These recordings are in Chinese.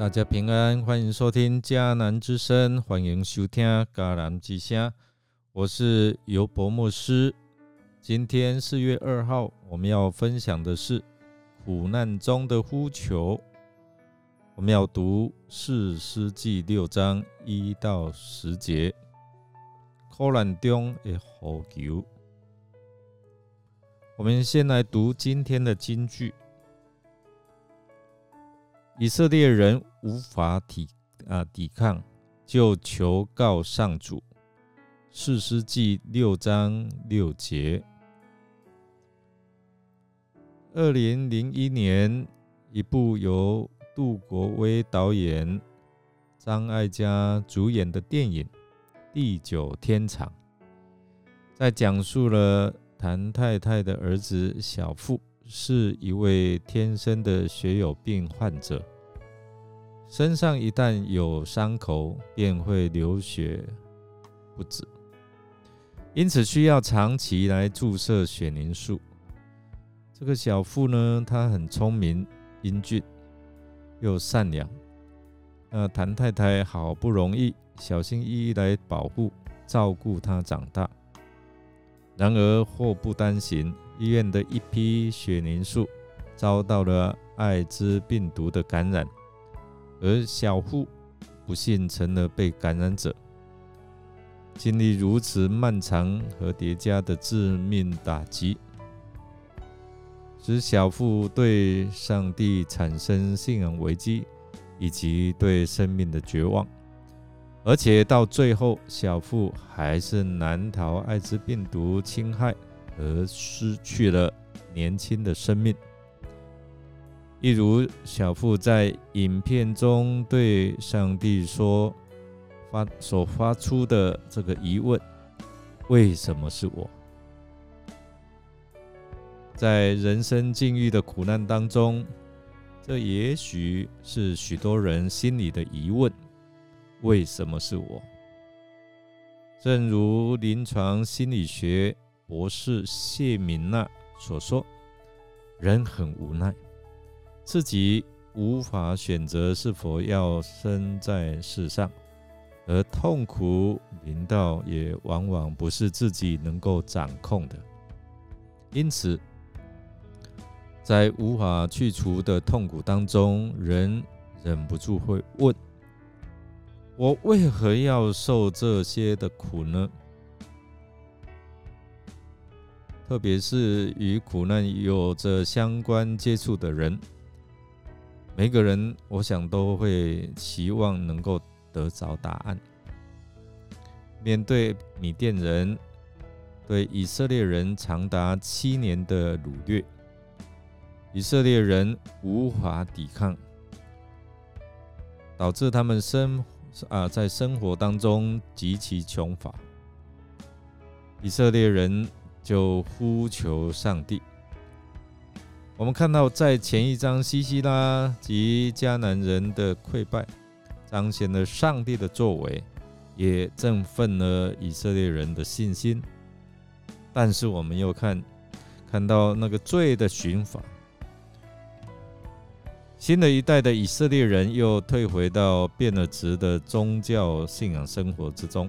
大家平安，欢迎收听迦南之声，欢迎收听迦南之声。我是尤伯牧师。今天四月二号，我们要分享的是苦难中的呼求。我们要读四诗记六章一到十节。苦难中的呼求。我们先来读今天的金句。以色列人无法抵啊抵抗，就求告上主。四世纪六章六节。二零零一年，一部由杜国威导演、张艾嘉主演的电影《地久天长》，在讲述了谭太太的儿子小富。是一位天生的血友病患者，身上一旦有伤口，便会流血不止，因此需要长期来注射血凝素。这个小富呢，他很聪明、英俊又善良。那谭太太好不容易小心翼翼来保护、照顾他长大，然而祸不单行。医院的一批血凝素遭到了艾滋病毒的感染，而小富不幸成了被感染者。经历如此漫长和叠加的致命打击，使小富对上帝产生信仰危机，以及对生命的绝望。而且到最后，小富还是难逃艾滋病毒侵害。而失去了年轻的生命，一如小富在影片中对上帝说发所发出的这个疑问：“为什么是我？”在人生境遇的苦难当中，这也许是许多人心里的疑问：“为什么是我？”正如临床心理学。博士谢敏娜所说：“人很无奈，自己无法选择是否要生在世上，而痛苦临到也往往不是自己能够掌控的。因此，在无法去除的痛苦当中，人忍不住会问：我为何要受这些的苦呢？”特别是与苦难有着相关接触的人，每个人我想都会期望能够得着答案。面对米甸人对以色列人长达七年的掳掠，以色列人无法抵抗，导致他们生啊在生活当中极其穷乏。以色列人。就呼求上帝。我们看到，在前一章，西西拉及迦南人的溃败，彰显了上帝的作为，也振奋了以色列人的信心。但是，我们又看看到那个罪的寻访，新的一代的以色列人又退回到变了质的宗教信仰生活之中。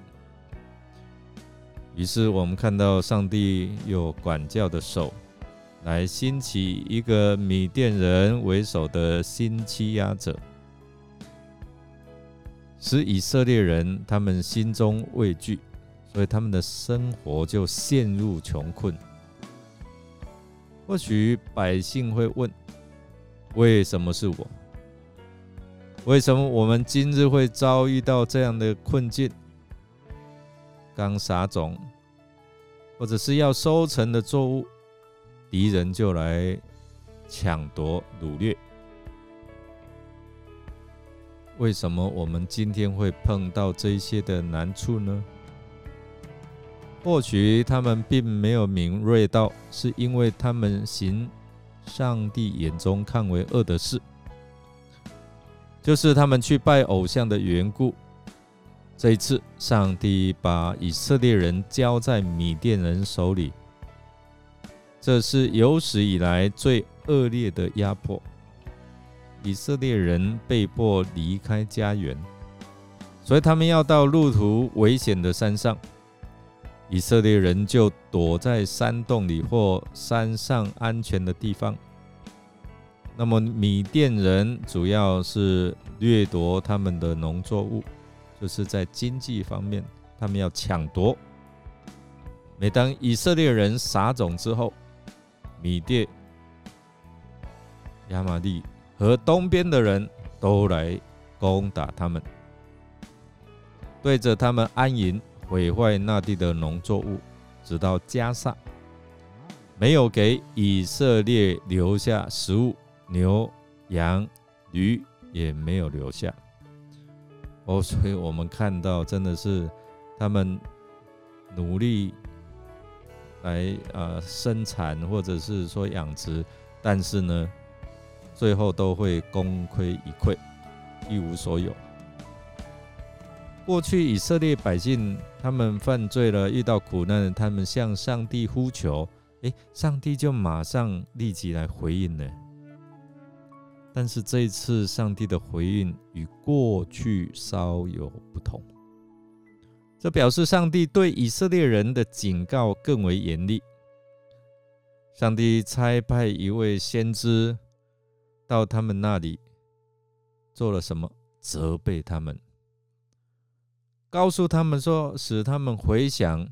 于是我们看到上帝有管教的手，来兴起一个米甸人为首的新欺压者，使以色列人他们心中畏惧，所以他们的生活就陷入穷困。或许百姓会问：为什么是我？为什么我们今日会遭遇到这样的困境？刚撒种，或者是要收成的作物，敌人就来抢夺掳掠。为什么我们今天会碰到这些的难处呢？或许他们并没有敏锐到，是因为他们行上帝眼中看为恶的事，就是他们去拜偶像的缘故。这一次，上帝把以色列人交在米甸人手里，这是有史以来最恶劣的压迫。以色列人被迫离开家园，所以他们要到路途危险的山上。以色列人就躲在山洞里或山上安全的地方。那么米甸人主要是掠夺他们的农作物，就是在经济方面，他们要抢夺。每当以色列人撒种之后，米甸、亚玛利和东边的人都来攻打他们，对着他们安营。毁坏那地的农作物，直到加萨，没有给以色列留下食物，牛、羊、驴也没有留下。哦，所以我们看到，真的是他们努力来呃生产，或者是说养殖，但是呢，最后都会功亏一篑，一无所有。过去以色列百姓，他们犯罪了，遇到苦难，他们向上帝呼求，诶，上帝就马上立即来回应了。但是这一次，上帝的回应与过去稍有不同，这表示上帝对以色列人的警告更为严厉。上帝差派一位先知到他们那里，做了什么？责备他们。告诉他们说，使他们回想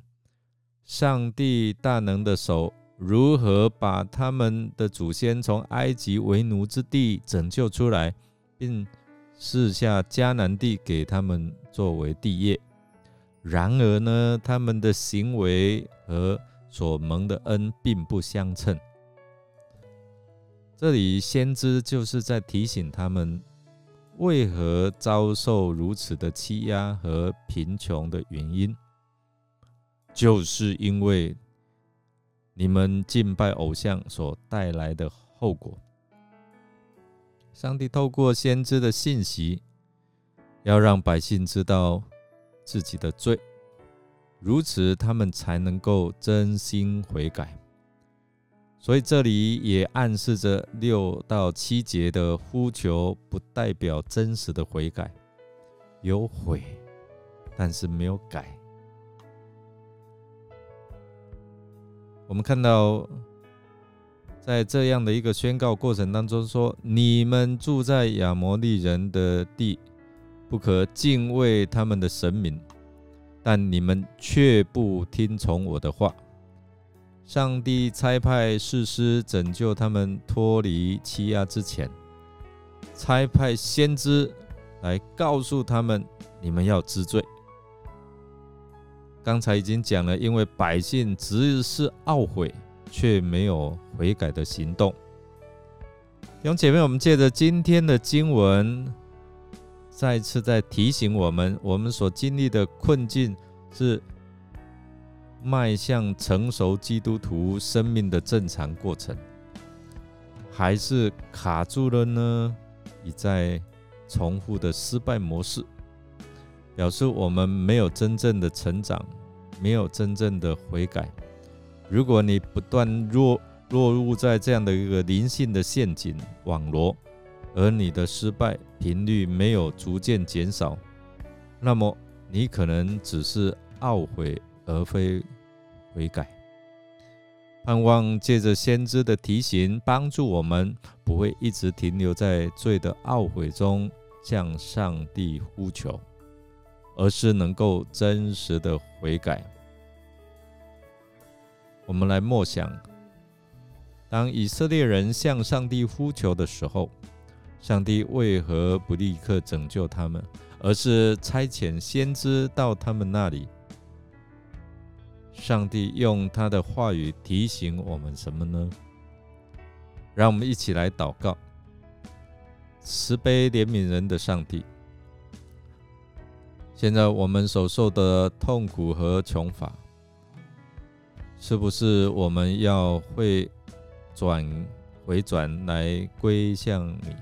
上帝大能的手如何把他们的祖先从埃及为奴之地拯救出来，并赐下迦南地给他们作为地业。然而呢，他们的行为和所蒙的恩并不相称。这里先知就是在提醒他们。为何遭受如此的欺压和贫穷的原因，就是因为你们敬拜偶像所带来的后果。上帝透过先知的信息，要让百姓知道自己的罪，如此他们才能够真心悔改。所以这里也暗示着六到七节的呼求，不代表真实的悔改，有悔，但是没有改。我们看到，在这样的一个宣告过程当中，说：你们住在亚摩利人的地，不可敬畏他们的神明，但你们却不听从我的话。上帝差派士师拯救他们脱离欺压之前，差派先知来告诉他们：你们要知罪。刚才已经讲了，因为百姓只是懊悔，却没有悔改的行动。弟兄姐妹，我们借着今天的经文，再次在提醒我们：我们所经历的困境是。迈向成熟基督徒生命的正常过程，还是卡住了呢？一再重复的失败模式，表示我们没有真正的成长，没有真正的悔改。如果你不断落落入在这样的一个灵性的陷阱网罗，而你的失败频率没有逐渐减少，那么你可能只是懊悔。而非悔改，盼望借着先知的提醒，帮助我们不会一直停留在罪的懊悔中向上帝呼求，而是能够真实的悔改。我们来默想：当以色列人向上帝呼求的时候，上帝为何不立刻拯救他们，而是差遣先知到他们那里？上帝用他的话语提醒我们什么呢？让我们一起来祷告。慈悲怜悯人的上帝，现在我们所受的痛苦和穷乏，是不是我们要会转回转来归向你，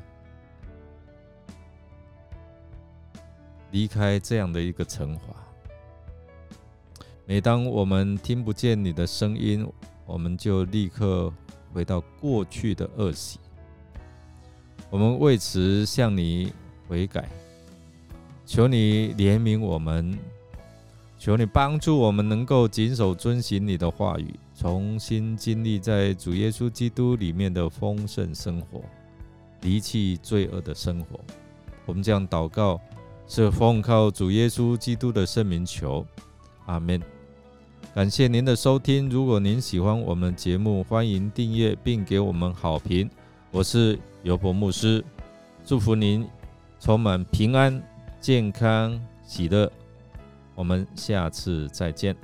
离开这样的一个惩罚？每当我们听不见你的声音，我们就立刻回到过去的恶习。我们为此向你悔改，求你怜悯我们，求你帮助我们能够谨守遵行你的话语，重新经历在主耶稣基督里面的丰盛生活，离弃罪恶的生活。我们这样祷告，是奉靠主耶稣基督的圣名求，阿门。感谢您的收听，如果您喜欢我们节目，欢迎订阅并给我们好评。我是尤伯牧师，祝福您充满平安、健康、喜乐。我们下次再见。